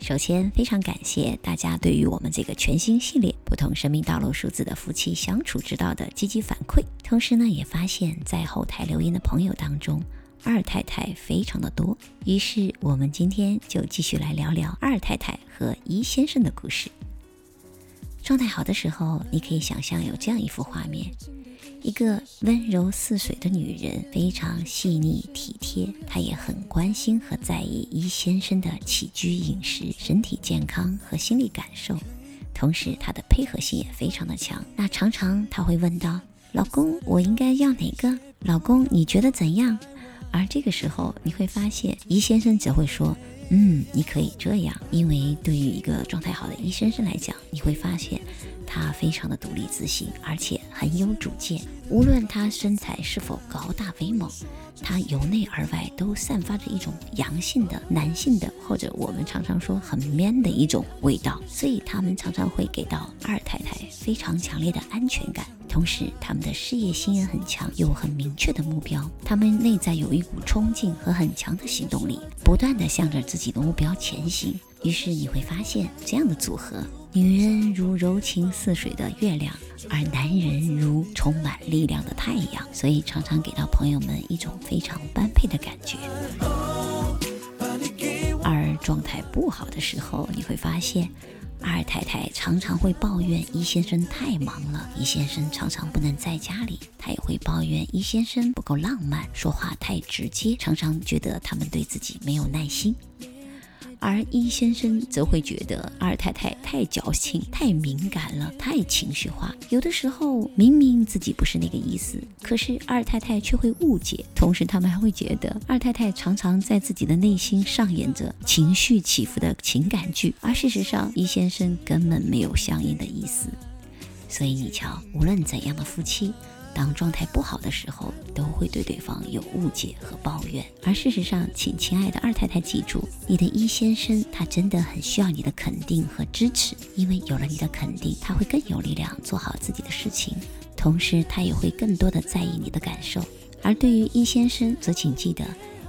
首先，非常感谢大家对于我们这个全新系列《不同生命道路数字的夫妻相处之道》的积极反馈。同时呢，也发现，在后台留言的朋友当中，二太太非常的多。于是，我们今天就继续来聊聊二太太和一先生的故事。状态好的时候，你可以想象有这样一幅画面。一个温柔似水的女人，非常细腻体贴，她也很关心和在意一先生的起居饮食、身体健康和心理感受，同时她的配合性也非常的强。那常常她会问到：“老公，我应该要哪个？老公，你觉得怎样？”而这个时候，你会发现一先生只会说。嗯，你可以这样，因为对于一个状态好的伊先生来讲，你会发现他非常的独立自信，而且很有主见。无论他身材是否高大威猛，他由内而外都散发着一种阳性的、男性的，或者我们常常说很 man 的一种味道。所以他们常常会给到二太太非常强烈的安全感。同时，他们的事业心也很强，有很明确的目标。他们内在有一股冲劲和很强的行动力，不断的向着自己的目标前行。于是你会发现，这样的组合，女人如柔情似水的月亮，而男人如充满力量的太阳。所以常常给到朋友们一种非常般配的感觉。而状态不好的时候，你会发现。二太太常常会抱怨一先生太忙了，一先生常常不能在家里。她也会抱怨一先生不够浪漫，说话太直接，常常觉得他们对自己没有耐心。而一先生则会觉得二太太太矫情、太敏感了、太情绪化，有的时候明明自己不是那个意思，可是二太太却会误解。同时，他们还会觉得二太太常常在自己的内心上演着情绪起伏的情感剧，而事实上一先生根本没有相应的意思。所以你瞧，无论怎样的夫妻。当状态不好的时候，都会对对方有误解和抱怨。而事实上，请亲爱的二太太记住，你的一先生他真的很需要你的肯定和支持，因为有了你的肯定，他会更有力量做好自己的事情，同时他也会更多的在意你的感受。而对于一先生，则请记得，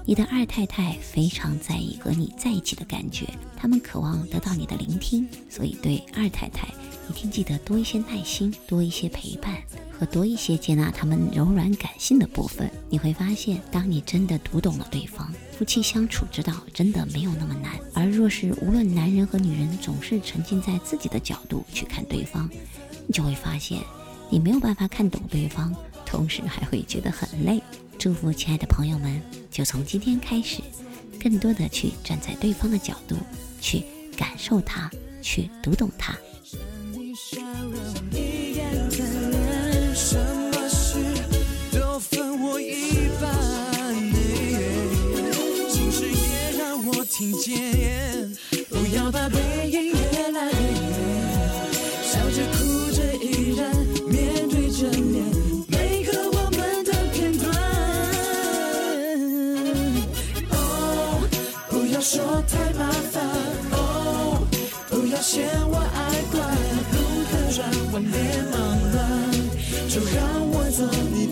你的二太太非常在意和你在一起的感觉，他们渴望得到你的聆听，所以对二太太一定记得多一些耐心，多一些陪伴。和多一些接纳他们柔软感性的部分，你会发现，当你真的读懂了对方，夫妻相处之道真的没有那么难。而若是无论男人和女人总是沉浸在自己的角度去看对方，你就会发现，你没有办法看懂对方，同时还会觉得很累。祝福亲爱的朋友们，就从今天开始，更多的去站在对方的角度，去感受他，去读懂他。我一半，心事也让我听见，不要把背影越来越远，笑着哭着依然面对着面，每个我们的片段，哦，不要说太麻烦，哦，不要嫌我爱管，如何让我脸忙乱，就让我做你。